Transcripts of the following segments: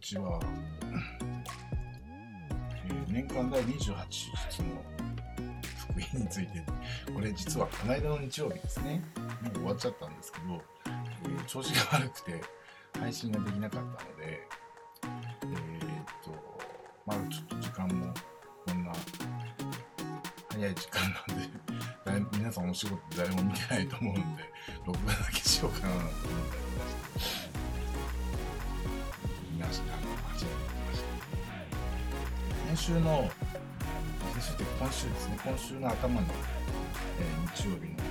ちは、えー年間第28質の福音について、これ実はこの間の日曜日ですね、もう終わっちゃったんですけど、えー調子が悪くて配信ができなかったので、えーっと、まあちょっと時間もこんな早い時間なんで、皆さんお仕事誰も見てないと思うんで、録画だけしようかなと思っておりまして。週の、先週って今週ですね、今週の頭の、えー日曜日の確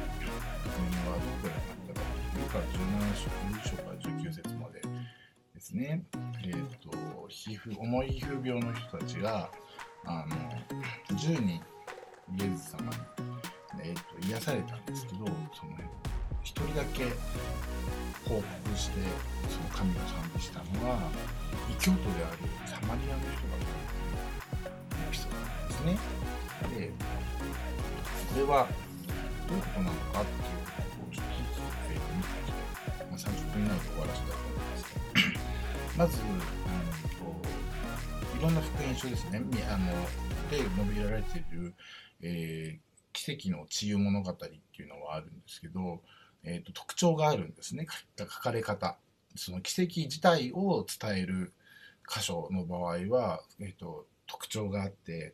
認はどこからだったか、9から17章、9章から19節までですね、えっ、と、皮膚、重い皮膚病の人たちが、あの、10人、イエズ様に、えー、と癒されたんですけど、その、一人だけ報告して、その神を賛美したのは、異教徒であるサマリアの人がですね。で、これはどういうことなのかっていうことをちょっとずつ、えー見ていきたい。まあ、30分以内で終わらせたいと思いますけど、まず、うんと、いろんな福音書ですね。みあの、で述べられている、えー奇跡の治癒物語っていうのはあるんですけど、えーと特徴があるんですね。書書かれ方。その奇跡自体を伝える箇所の場合は、えー、と特徴があって、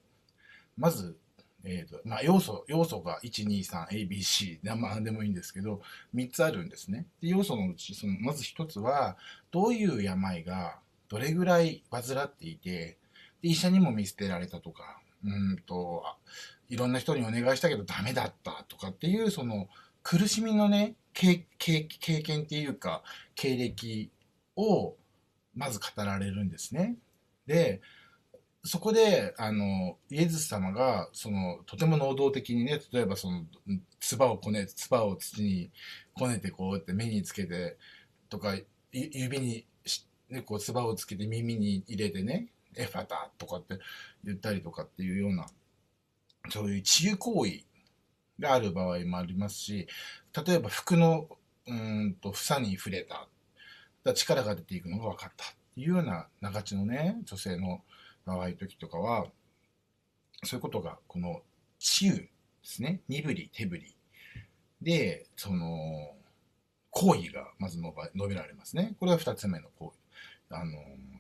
まず、えーとまあ、要素、要素が1、2、3、A、B、C、なまあ、でもいいんですけど、3つあるんですね。で要素のうち、そのまず1つは、どういう病がどれぐらい患っていて、で医者にも見捨てられたとか、うんと、あいろんな人にお願いしたけどダメだったとかっていう、その苦しみのね、経経経験っていうか、経歴をまず語られるんですね。で、そこで、あの、イエズス様が、その、とても能動的にね、例えばその、唾をこね、唾を土にこねてこうやって目につけて、とか、指に、ね、こう、唾をつけて耳に入れてね、エファタとかって言ったりとかっていうような、そういう治癒行為がある場合もありますし、例えば服の、うんと、房に触れた。だ力が出ていくのが分かったっていうような長地のね、女性の場合時とかは、そういうことが、この治癒ですね。身振り、手振り。で、その、行為がまず述べられますね。これが二つ目の行為、あの、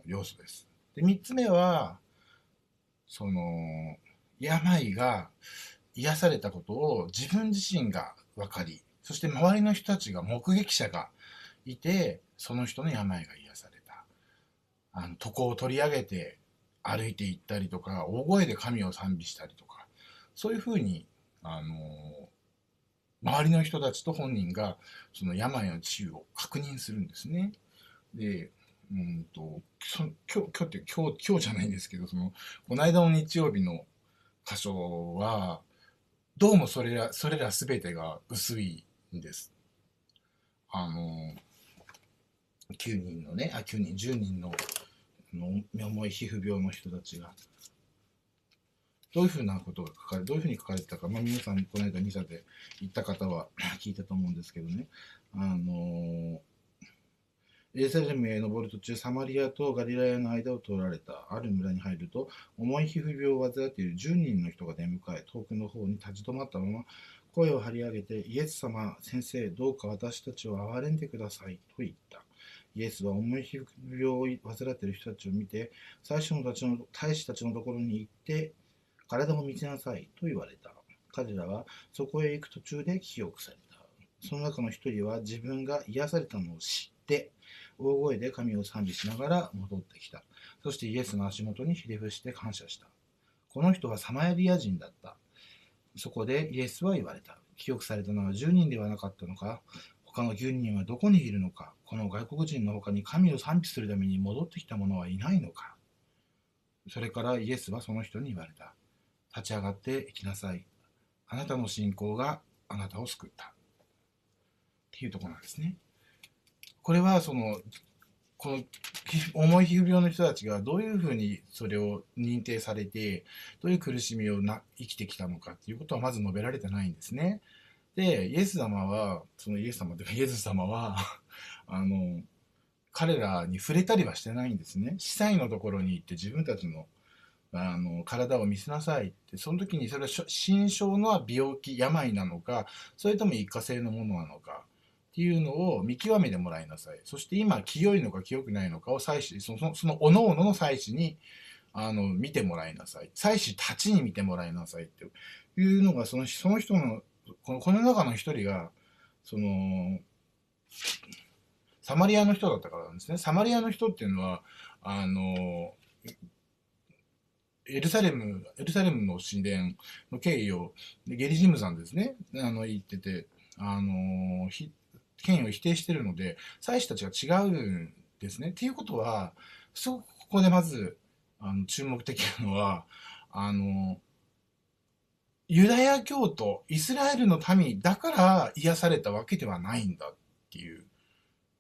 要素です。で、三つ目は、その、病が癒されたことを自分自身が分かり、そして周りの人たちが目撃者がいて、その人の病が癒された。あの、床を取り上げて歩いていったりとか、大声で神を賛美したりとか、そういうふうに、あの、周りの人たちと本人がその病の治癒を確認するんですね。で、うんと、今日、今日って今日、今日じゃないんですけど、その、この間の日曜日の箇所は、どうもそれら、それらすべてが薄いんです。あの、9人のね、あ、9人、10人の、の重い皮膚病の人たちが、どういうふうなことが書かれ、どういうふうに書かれてたか、まあ皆さん、この間ミサで行った方は 聞いたと思うんですけどね、あの、エルサレムへ登る途中、サマリアとガリラヤの間を通られた。ある村に入ると、重い皮膚病を患っている10人の人が出迎え、遠くの方に立ち止まったまま、声を張り上げて、イエス様、先生、どうか私たちを憐れんでください、と言った。イエスは重い皮膚病を患っている人たちを見て、最初のたちの大使たちのところに行って、体を見せなさい、と言われた。彼らはそこへ行く途中で記憶された。その中の一人は自分が癒されたのを知って、大声で神を賛美しながら戻ってきた。そしてイエスの足元にひれ伏して感謝した。この人はサマエリア人だった。そこでイエスは言われた。記憶されたのは10人ではなかったのか？他の9人はどこにいるのかこの外国人の他に神を賛美するために戻ってきた者はいないのかそれからイエスはその人に言われた。立ち上がって行きなさい。あなたの信仰があなたを救った。っていうとこなんですね。これはその、この重い皮膚病の人たちがどういうふうにそれを認定されて、どういう苦しみをな生きてきたのかっていうことはまず述べられてないんですね。で、イエス様は、そのイエス様というかイエス様は、あの、彼らに触れたりはしてないんですね。司祭のところに行って自分たちのあの体を見せなさいってその時にそれは心象の病気病なのかそれとも一過性のものなのかっていうのを見極めてもらいなさい。そして今清いのか清くないのかを祭司そのその各々の祭司にあの見てもらいなさい。祭司たちに見てもらいなさいっていうのがそのその人のこのこの中の一人がそのサマリアの人だったからなんですねサマリアの人っていうのはあのエルサレム、エルサレムの神殿の経緯を、ゲリジムさんですね、あの、言ってて、あの、ひ、権威を否定してるので、祭司たちが違うんですね。っていうことは、そこでまず、あの、注目的なのは、あの、ユダヤ教徒、イスラエルの民だから癒されたわけではないんだっていう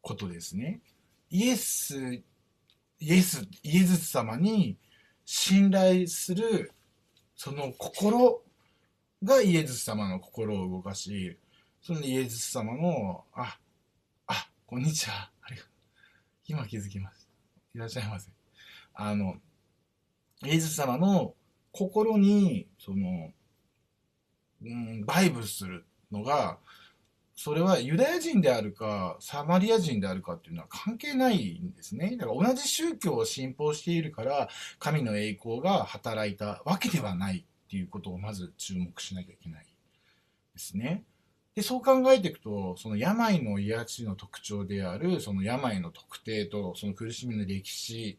ことですね。イエス、イエス、イエズス様に信頼するその心がイエズス様の心を動かし、そのイエズス様の、あ、あ、こんにちは。ありがとう。今気づきました。いらっしゃいませ。あの、イエズス様の心に、その、うん、バイブするのが、それはユダヤ人であるか、サマリア人であるかっていうのは関係ないんですね。だから同じ宗教を信奉しているから、神の栄光が働いたわけではないっていうことをまず注目しなきゃいけないですね。で、そう考えていくと、その病の癒しの特徴である、その病の特定と、その苦しみの歴史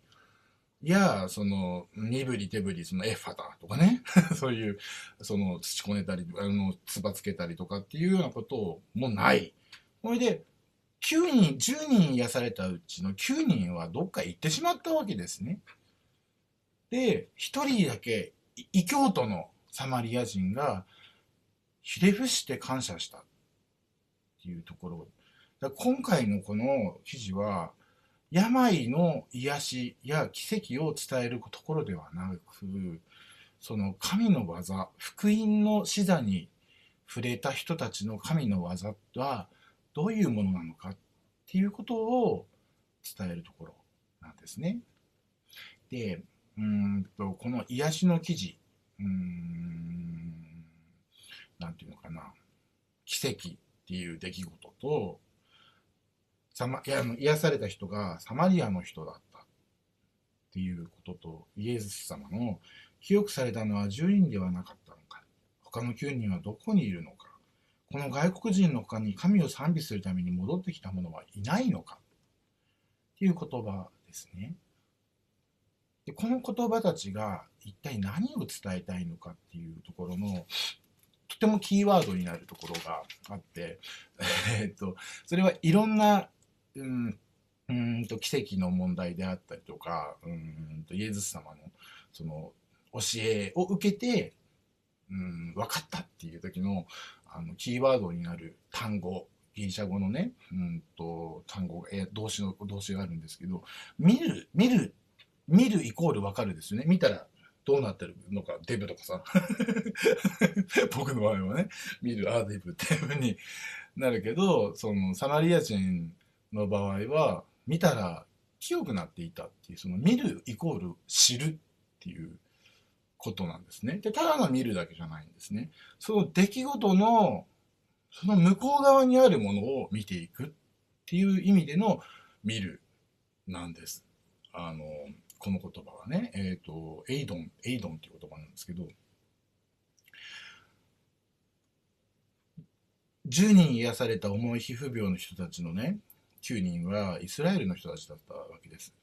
や、その、身振り手振り、そのエッファだとかね、そういう、その、土こねたり、あの、つばつけたりとかっていうようなこともない。それで、9人、10人癒されたうちの9人はどっか行ってしまったわけですね。で、1人だけ、異教徒のサマリア人が、ひれ伏して感謝したっていうところ。今回のこの記事は、病の癒しや奇跡を伝えるところではなく、その神の技、福音の視座に触れた人たちの神の技はどういうものなのかっていうことを伝えるところなんですね。で、うんと、この癒しの記事、うん、なんていうのかな、奇跡っていう出来事と、サマいや癒された人がサマリアの人だったっていうこととイエス様の記憶されたのは10人ではなかったのか。他の9人はどこにいるのか。この外国人の他に神を賛美するために戻ってきた者はいないのか。っていう言葉ですね。でこの言葉たちが一体何を伝えたいのかっていうところのとてもキーワードになるところがあって、えっと、それはいろんなうんうんと奇跡の問題であったりとかうんとイエズス様のその教えを受けてうん分かったっていう時のあのキーワードになる単語ギリシャ語のね、うんと単語え動詞の動詞があるんですけど見る見る見るイコール分かるですよね見たらどうなってるのか、デブとかさ。僕の場合はね、見る、ああ、デブっていうふうになるけど、その、サマリア人の場合は見たら清くなっていたっていうその見るイコール知るっていうことなんですね。でただの見るだけじゃないんですね。その出来事のその向こう側にあるものを見ていくっていう意味での見るなんです。あのこの言葉はね、えっ、ー、とエイドンエイドンっていう言葉なんですけど。10人癒された重い皮膚病の人たちのね9人はイスラエルの人たちだったわけです。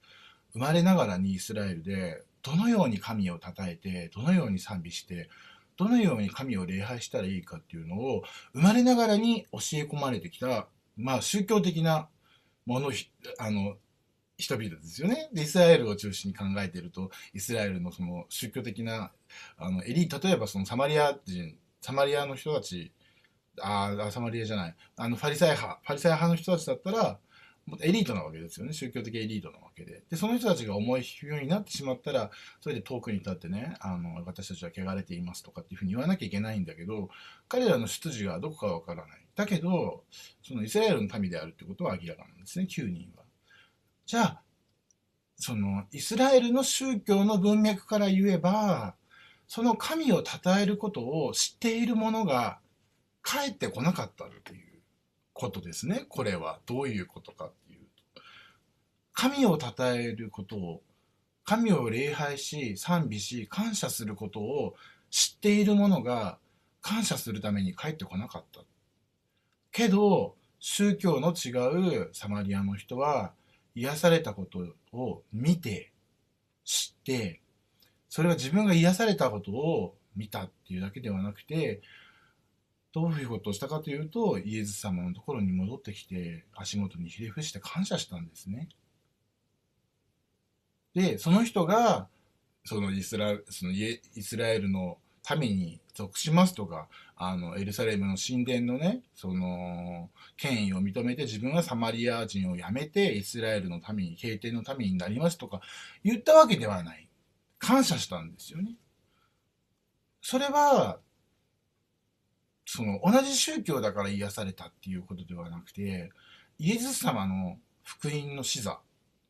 生まれながらにイスラエルでどのように神を称えてどのように賛美してどのように神を礼拝したらいいかっていうのを生まれながらに教え込まれてきた、まあ、宗教的なものあの人々ですよね。でイスラエルを中心に考えているとイスラエルのその宗教的なあのエリ例えばそのサマリア人サマリアの人たちああサマリアじゃないあのファリサイ派ファリサイ派の人たちだったらエリートなわけですよね。宗教的エリートなわけで。でその人たちが重いようになってしまったらそれで遠くに立ってねあの私たちは汚れていますとかっていうふうに言わなきゃいけないんだけど彼らの出自がどこかわからない。だけどそのイスラエルの民であるってことは明らかなんですね9人は。じゃあ、その、イスラエルの宗教の文脈から言えば、その神を称えることを知っている者が帰ってこなかったっていう。ことですね。これはどういうことかっていうと。神を称えることを、神を礼拝し、賛美し、感謝することを知っている者が感謝するために帰ってこなかった。けど、宗教の違うサマリアの人は癒されたことを見て、知って、それは自分が癒されたことを見たっていうだけではなくて、どういうことをしたかというと、イエズ様のところに戻ってきて、足元にひれ伏して感謝したんですね。で、その人が、そのイスラそのイスラエルの民に属しますとか、あの、エルサレムの神殿のね、その、権威を認めて自分はサマリア人を辞めてイスラエルの民に、経典の民になりますとか言ったわけではない。感謝したんですよね。それは、その同じ宗教だから癒されたっていうことではなくて、イエズス様の福音の視座、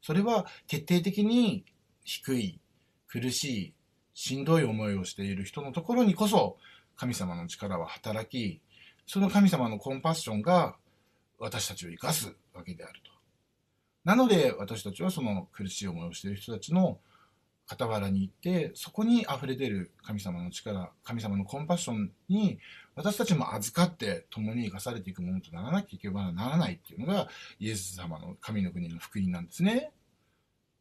それは徹底的に低い、苦しい、しんどい思いをしている人のところにこそ神様の力は働き、その神様のコンパッションが私たちを生かすわけであると。なので私たちはその苦しい思いをしている人たちの傍らに行って、そこに溢れ出る神様の力、神様のコンパッションに私たちも預かって共に生かされていくものとならなきゃいけばならないっていうのがイエス様の神の国の福音なんですね。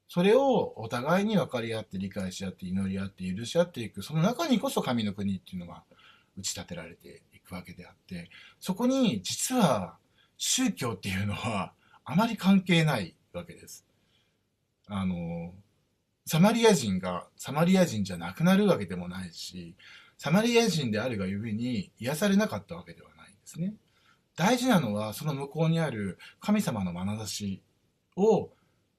それをお互いに分かり合って理解し合って祈り合って許し合っていく、その中にこそ神の国っていうのが打ち立てられていくわけであって、そこに実は宗教っていうのはあまり関係ないわけです。あの、サマリア人がサマリア人じゃなくなるわけでもないし、サマリア人であるがゆえに癒されなかったわけではないんですね。大事なのはその向こうにある神様の眼差しを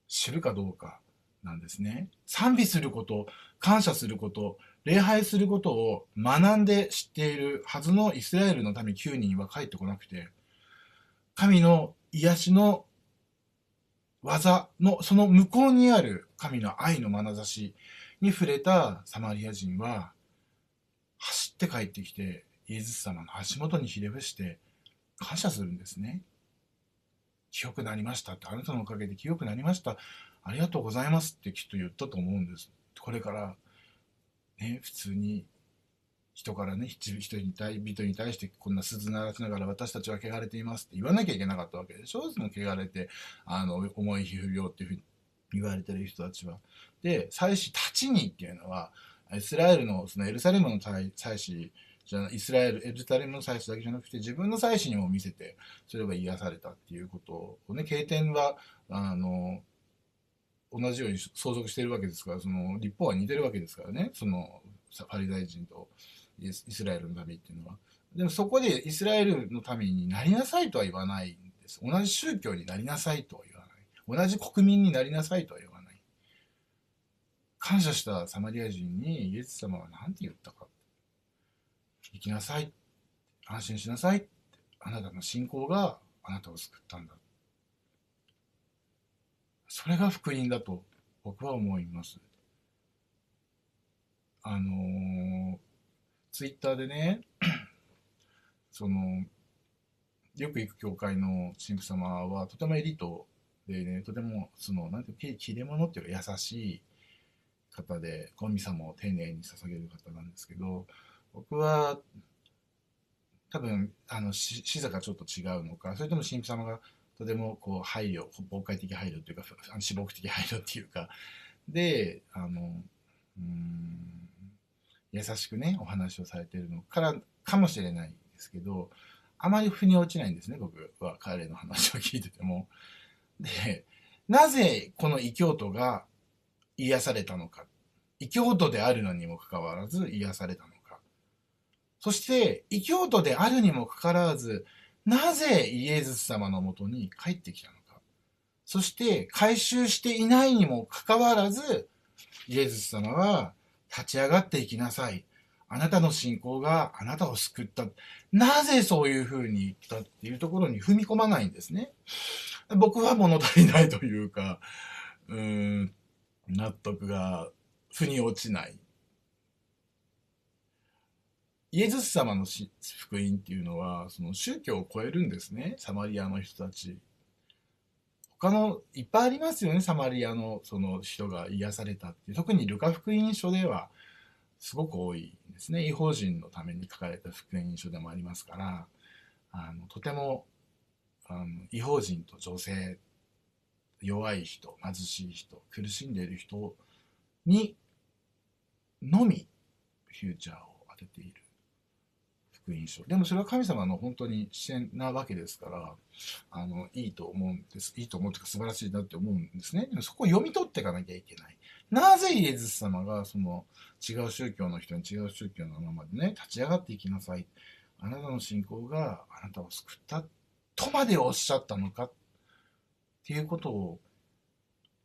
知るかどうかなんですね。賛美すること、感謝すること、礼拝することを学んで知っているはずのイスラエルの民9人は帰ってこなくて、神の癒しの技の、その向こうにある神の愛の眼差しに触れたサマリア人は、走って帰ってきて、イエズス様の足元にひれ伏して感謝するんですね。清くなりましたって、あなたのおかげで清くなりました。ありがとうございますってきっと言ったと思うんです。これから、ね、普通に人からね、人に対、人に対してこんな鈴鳴らしながら私たちは汚れていますって言わなきゃいけなかったわけでしょ？その汚れて、あの、重い皮膚病っていうふうに言われてる人たちは。で、祭司たちにっていうのは、イスラエルの、そのエルサレムの祭司じゃイスラエル、エルサレムの祭司だけじゃなくて、自分の祭司にも見せて、それが癒されたっていうことをね、経典は、あの、同じように相続しているわけですから、その立法は似てるわけですからね、そのパリ大臣とイスラエルの民っていうのは。でもそこでイスラエルの民になりなさいとは言わないんです。同じ宗教になりなさいとは言わない。同じ国民になりなさいとは言わない。感謝したサマリア人にイエス様は何て言ったか。生きなさい。安心しなさい。あなたの信仰があなたを救ったんだ。それが福音だと僕は思います。あのー、ツイッターでね、その、よく行く教会の神父様はとてもエリートでね、とても、その、なんていうか、切れ者っていうか優しい方で、神様を丁寧に捧げる方なんですけど、僕は、多分、あの、視座がちょっと違うのか、それとも神父様がとてもこう配慮、妨害的配慮というか、死亡的配慮っていうか、で、あの、うん、優しくね、お話をされてるのからかもしれないですけど、あまり腑に落ちないんですね、僕は彼の話を聞いてても。で、なぜこの異教徒が癒されたのか。異教徒であるのにもかかわらず癒されたのか。そして、異教徒であるにもかかわらず、なぜイエズス様のもとに帰ってきたのか。そして回収していないにもかかわらず、イエズス様は立ち上がっていきなさい。あなたの信仰があなたを救った。なぜそういうふうに言ったっていうところに踏み込まないんですね。僕は物足りないというか、うん、納得が腑に落ちない。イエズス様の福音っていうのは、その宗教を超えるんですね、サマリアの人たち。他の、いっぱいありますよね、サマリアのその人が癒されたっていう。特にルカ福音書では、すごく多いですね。違法人のために書かれた福音書でもありますから、あのとてもあの違法人と女性、弱い人、貧しい人、苦しんでいる人にのみフューチャーを当てている福音書。でもそれは神様の本当に視線なわけですから、あの、いいと思うんです。いいと思うというか素晴らしいなって思うんですね。でもそこを読み取っていかなきゃいけない。なぜイエズス様がその違う宗教の人に違う宗教のままでね、立ち上がっていきなさい。あなたの信仰があなたを救ったとまでおっしゃったのかっていうことを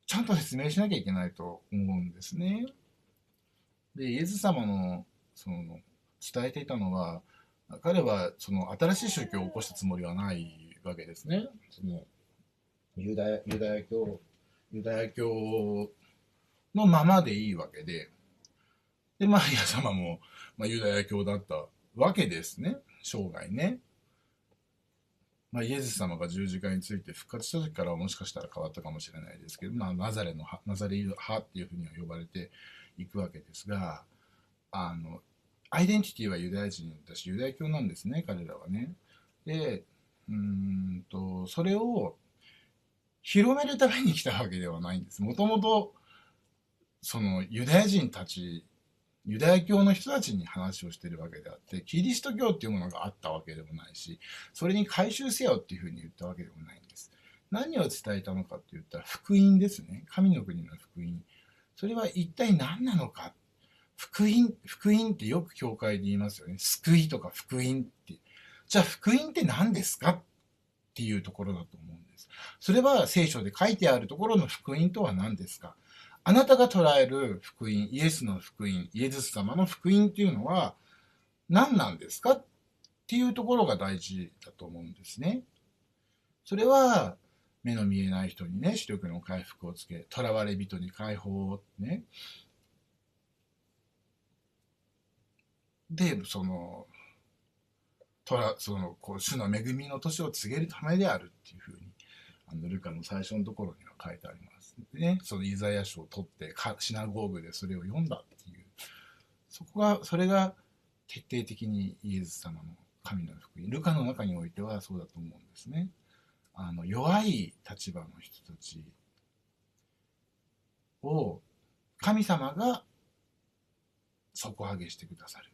ちゃんと説明しなきゃいけないと思うんですね。で、イエズ様のその伝えていたのは、彼はその新しい宗教を起こしたつもりはないわけですね。そのユダヤユダヤ教ユダヤ教のままでいいわけで、で、マリア様も、まあ、ユダヤ教だったわけですね、生涯ね。まあ、イエス様が十字架について復活した時からはもしかしたら変わったかもしれないですけど、まあ、ナザレのナザレ派っていうふうには呼ばれていくわけですが、あの、アイデンティティはユダヤ人だし、ユダヤ教なんですね、彼らはね。で、うんと、それを広めるために来たわけではないんです。もともと、そのユダヤ人たち、ユダヤ教の人たちに話をしてるわけであって、キリスト教っていうものがあったわけでもないし、それに回収せよっていうふうに言ったわけでもないんです。何を伝えたのかって言ったら福音ですね。神の国の福音。それは一体何なのか。福音、福音ってよく教会で言いますよね。救いとか福音って。じゃあ福音って何ですかっていうところだと思うんです。それは聖書で書いてあるところの福音とは何ですかあなたが捉える福音、イエスの福音、イエズス様の福音っていうのは何なんですか？っていうところが大事だと思うんですね。それは目の見えない人にね、視力の回復をつけ、囚われ人に解放をね。で、その、とらそのこう主の恵みの年を告げるためであるっていうふうに、あのルカの最初のところには書いてあります。ね、そのイザヤ書を取ってシナゴーグでそれを読んだっていう、そこが、それが徹底的にイエス様の神の福音。ルカの中においてはそうだと思うんですね。あの、弱い立場の人たちを神様が底上げしてくださる。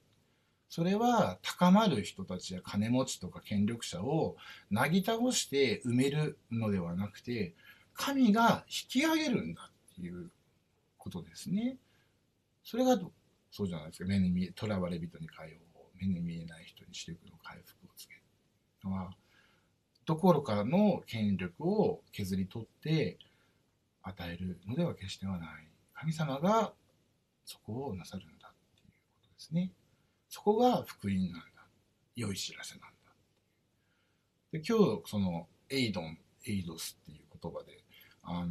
それは高まる人たちや金持ちとか権力者をなぎ倒して埋めるのではなくて、神が引き上げるんだっていうことですね。それがそうじゃないですか。目に見え、囚われ人に解放、目に見えない人に視力の回復をつけるのは、どころかの権力を削り取って与えるのでは決してはない。神様がそこをなさるんだっていうことですね。そこが福音なんだ。良い知らせなんだ。で今日、その、エイドン、エイドスっていう言葉であの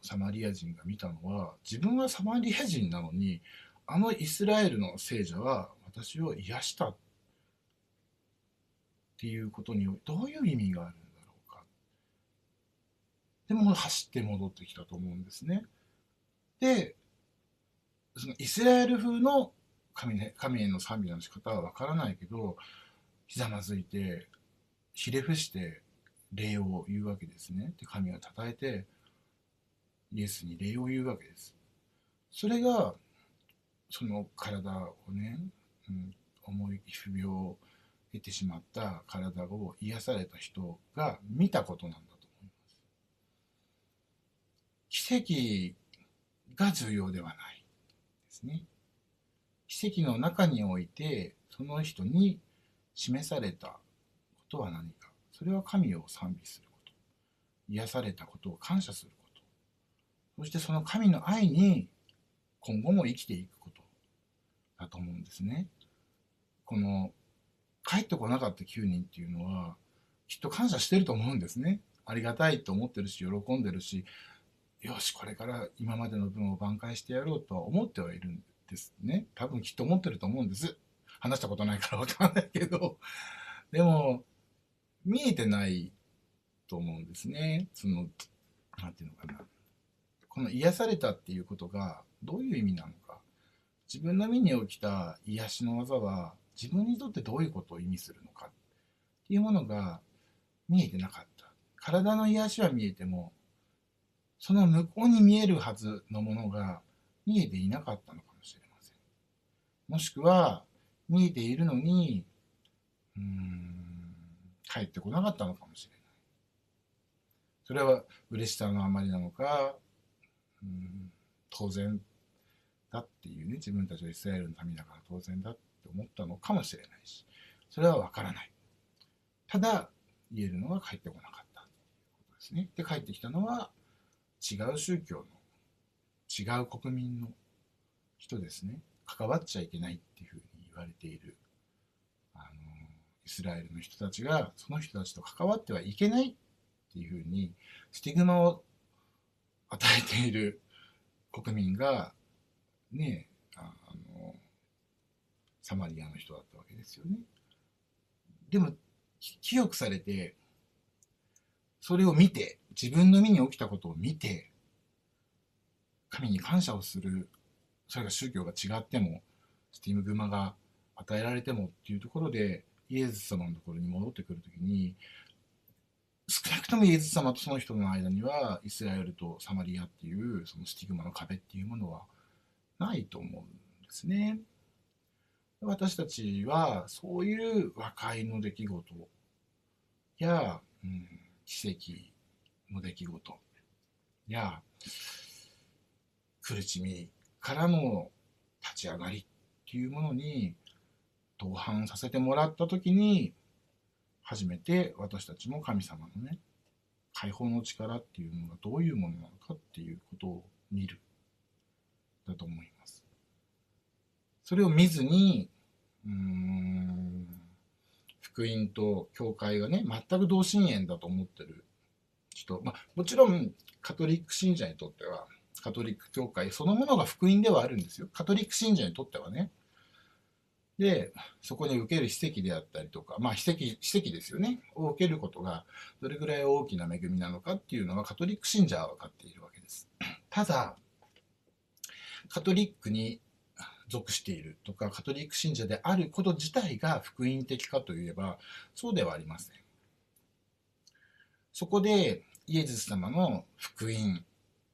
サマリア人が見たのは自分はサマリア人なのにあのイスラエルの聖者は私を癒したっていうことにどういう意味があるんだろうかでも走って戻ってきたと思うんですねでそのイスラエル風の神,、神への賛美の仕方はわからないけどひざまずいてひれ伏して礼を言うわけですねで神をたたえてイエスに礼を言うわけです。それが、その体をね、うん、重い皮膚病を得てしまった体を癒された人が見たことなんだと思います。奇跡が重要ではないですね。奇跡の中において、その人に示されたことは何か。それは神を賛美すること。癒されたことを感謝すること。そしてその神の愛に今後も生きていくことだと思うんですね。この帰ってこなかった9人っていうのはきっと感謝してると思うんですね。ありがたいと思ってるし喜んでるしよしこれから今までの分を挽回してやろうとは思ってはいるんですですね。多分きっと思ってると思うんです。話したことないからわかんないけど。でも見えてないと思うんですね。その何て言うのかな。この癒されたっていうことがどういう意味なのか。自分の身に起きた癒しの技は自分にとってどういうことを意味するのか。っていうものが見えてなかった。体の癒しは見えてもその向こうに見えるはずのものが見えていなかったのか。もしくは、見えているのに、うん、帰ってこなかったのかもしれない。それは嬉しさのあまりなのか、うん、当然だっていうね、自分たちはイスラエルの民だから当然だって思ったのかもしれないし、それはわからない。ただ、言えるのは帰ってこなかったということですね。で、帰ってきたのは、違う宗教の違う国民の人ですね関わっちゃいけないっていうふうに言われているあのイスラエルの人たちがその人たちと関わってはいけないっていうふうにスティグマを与えている国民がねあのサマリアの人だったわけですよね。でも清くされてそれを見て自分の身に起きたことを見て、神に感謝をする、それが宗教が違っても、スティームグマが与えられてもっていうところで、イエズス様のところに戻ってくるときに、少なくともイエズス様とその人の間には、イスラエルとサマリアっていう、そのスティグマの壁っていうものはないと思うんですね。私たちは、そういう和解の出来事や、うん、奇跡の出来事や苦しみからの立ち上がりっていうものに同伴させてもらった時に初めて私たちも神様のね解放の力っていうのがどういうものなのかっていうことを見るだと思います。それを見ずにうーん福音と教会がね全く同心円だと思ってる人、まあ、もちろんカトリック信者にとっては、カトリック教会そのものが福音ではあるんですよ。カトリック信者にとってはね。で、そこに受ける奇跡であったりとか、まあ奇跡、奇跡ですよね。を受けることがどれぐらい大きな恵みなのかっていうのはカトリック信者は分かっているわけです。ただ、カトリックに属しているとか、カトリック信者であること自体が福音的かといえば、そうではありません。そこで、イエズス様の福音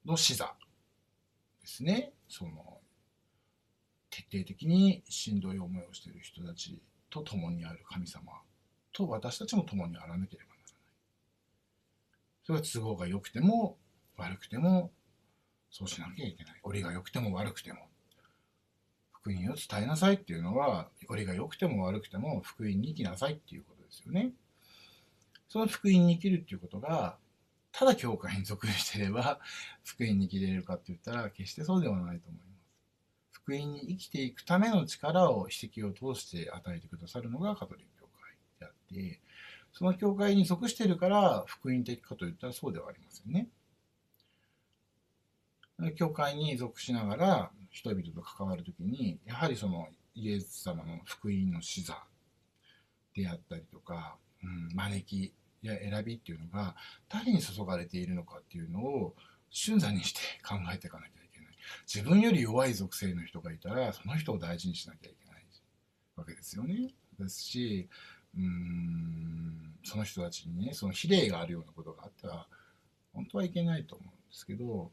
の視座ですね。その、徹底的にしんどい思いをしている人たちと共にある神様と私たちも共にあらなければならない。それは都合が良くても悪くてもそうしなきゃいけない。折が良くても悪くても。福音を伝えなさいっていうのは、折が良くても悪くても福音に生きなさいっていうことですよね。その福音に生きるっていうことが、ただ教会に属してれば、福音に生きれるかって言ったら、決してそうではないと思います。福音に生きていくための力を、史跡を通して与えてくださるのがカトリック教会であって、その教会に属しているから福音的かといったらそうではありませんね。教会に属しながら人々と関わるときに、やはりそのイエス様の福音の視座であったりとか、うん、招きや選びっていうのが誰に注がれているのかっていうのを瞬座にして考えていかなきゃいけない。自分より弱い属性の人がいたらその人を大事にしなきゃいけないわけですよね。ですし、うん、その人たちにね、その比例があるようなことがあったら、本当はいけないと思うんですけど、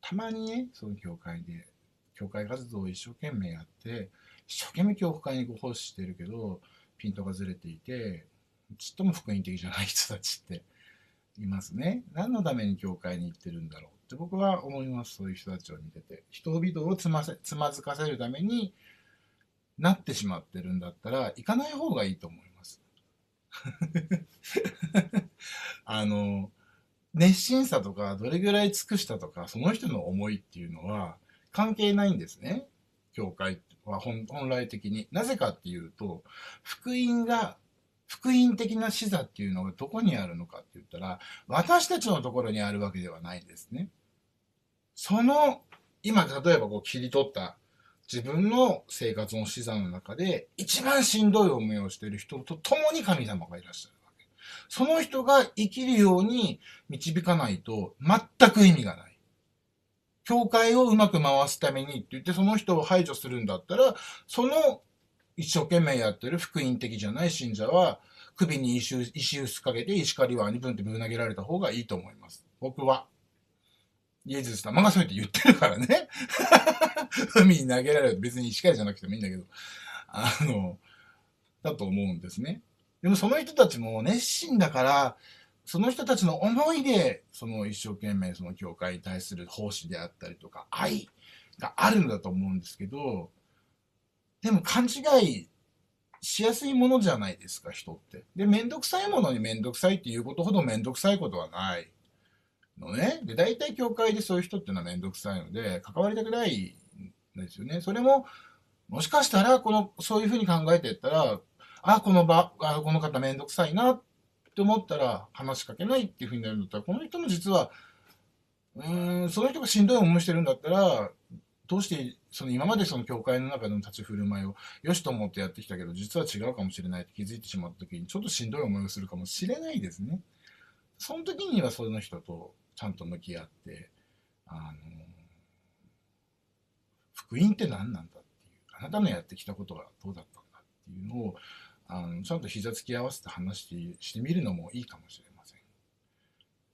たまにね、その教会で、教会活動を一生懸命やって、一生懸命教会にご奉仕してるけど、ピントがずれていて、ちっとも福音的じゃない人たちっていますね。何のために教会に行ってるんだろうって僕は思います。そういう人たちを見てて。人々をつませつまずかせるためになってしまってるんだったら、行かない方がいいと思います。あの、熱心さとか、どれぐらい尽くしたとか、その人の思いっていうのは関係ないんですね。教会は本来的に。なぜかっていうと、福音が福音的な視座っていうのがどこにあるのかって言ったら、私たちのところにあるわけではないんですね。その、今例えばこう切り取った自分の生活の視座の中で一番しんどい思いをしている人と共に神様がいらっしゃるわけ。その人が生きるように導かないと全く意味がない。教会をうまく回すためにって言ってその人を排除するんだったら、その一生懸命やってる福音的じゃない信者は、首に石石臼かけて石狩りはに分ってぶん投げられた方がいいと思います。僕は。イエズス様がそうやって言ってるからね。海に投げられる別に石狩じゃなくてもいいんだけど、あの、だと思うんですね。でもその人たちも熱心だから、その人たちの思いで、その一生懸命その教会に対する奉仕であったりとか、愛があるんだと思うんですけど、でも勘違いしやすいものじゃないですか、人って。で、めんどくさいものにめんどくさいっていうことほどめんどくさいことはないのね。で、大体教会でそういう人っていうのはめんどくさいので、関わりたくないんですよね。それも、もしかしたら、この、そういうふうに考えていったら、あ、この場、あ、この方めんどくさいなって思ったら話しかけないっていうふうになるんだったら、この人も実は、うん、その人がしんどい思いしてるんだったら、どうしてその今までその教会の中での立ち振る舞いをよしと思ってやってきたけど実は違うかもしれないって気づいてしまった時にちょっとしんどい思いをするかもしれないですね。その時にはその人とちゃんと向き合ってあの福音って何なんだっていうあなたのやってきたことはどうだったんだっていうのをあのちゃんと膝つき合わせて話してしてみるのもいいかもしれません。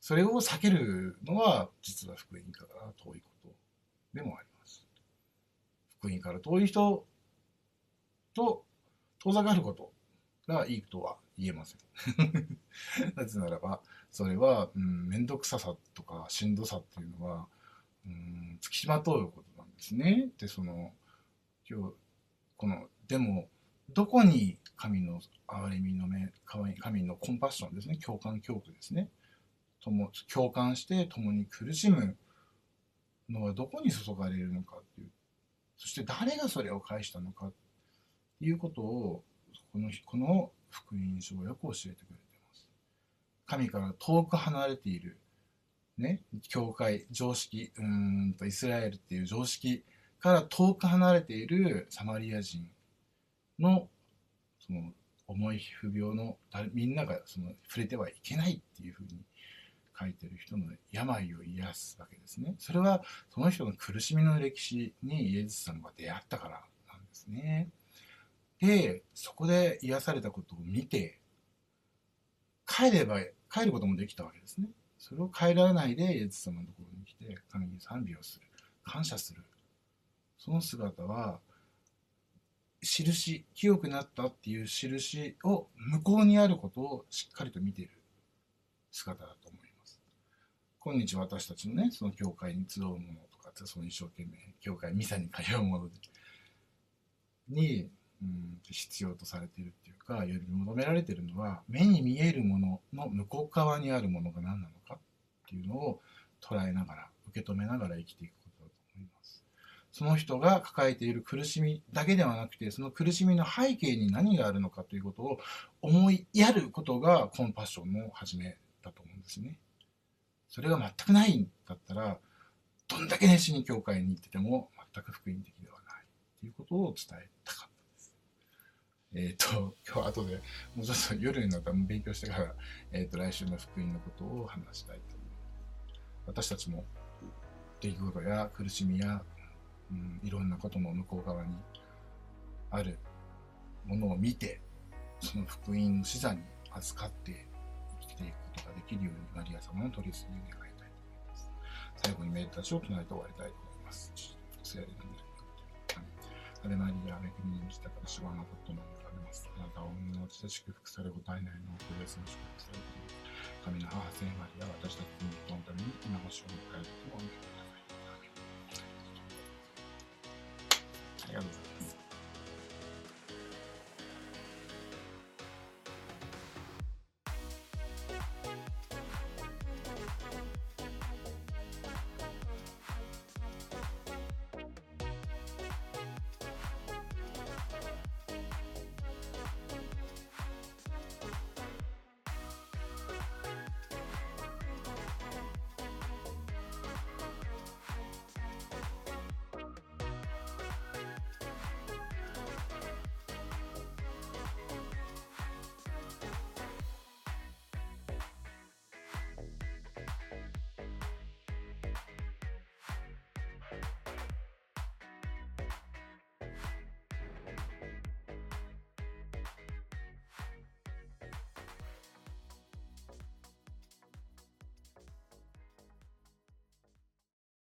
それを避けるのは実は福音から遠いことでもあります。福音から遠い人と遠ざかることがいいとは言えません。なぜならば、それは、うん、めんどくささとかしんどさっていうのは、うん、付きまとうことなんですね。で、その、今日、この、でも、どこに神の憐れみの目、神のコンパッションですね、共感教育ですね。とも共感して共に苦しむのはどこに注がれるのかっていうそして誰がそれを返したのかっていうことをこのこの福音書はよく教えてくれてます。神から遠く離れている、ね、教会、常識、うんとイスラエルっていう常識から遠く離れているサマリア人のその重い皮膚病のみんながその触れてはいけないっていうふうに書いてる人の病を癒すわけですね。それはその人の苦しみの歴史にイエス様が出会ったからなんですね。で、そこで癒されたことを見て、帰れば、帰ることもできたわけですね。それを帰らないでイエス様のところに来て、神に賛美をする。感謝する。その姿は、印、清くなったっていう印を向こうにあることをしっかりと見ている姿だと思います。今日私たちのね、その教会に集うものとかって、その一生懸命、教会、ミサに通うものに、うん、必要とされているっていうか、呼び求められているのは、目に見えるものの向こう側にあるものが何なのかっていうのを捉えながら、受け止めながら生きていくことだと思います。その人が抱えている苦しみだけではなくて、その苦しみの背景に何があるのかということを思いやることがコンパッションの始めだと思うんですね。それが全くないんだったら、どんだけ熱心に教会に行ってても全く福音的ではないっていうことを伝えたかったです。えっ、ー、と、今日後でもうちょっと夜になったら勉強してから、えっ、ー、と、来週の福音のことを話したいと思います。私たちも出来事や苦しみや、うん、いろんなことの向こう側にあるものを見て、その福音の視座に預かってできるようにマリア様の取り次ぎを願いたいと思います。最後にメーターを唱えて終わりたいと思います。聖霊のアレマリア、恵みに満ちたから主はあなたともられます。あなたを生の地で祝福されご体内のごイエスに祝福されています。神の母聖マリア、私たちの人のために今の主を迎えるとお願いし。ます。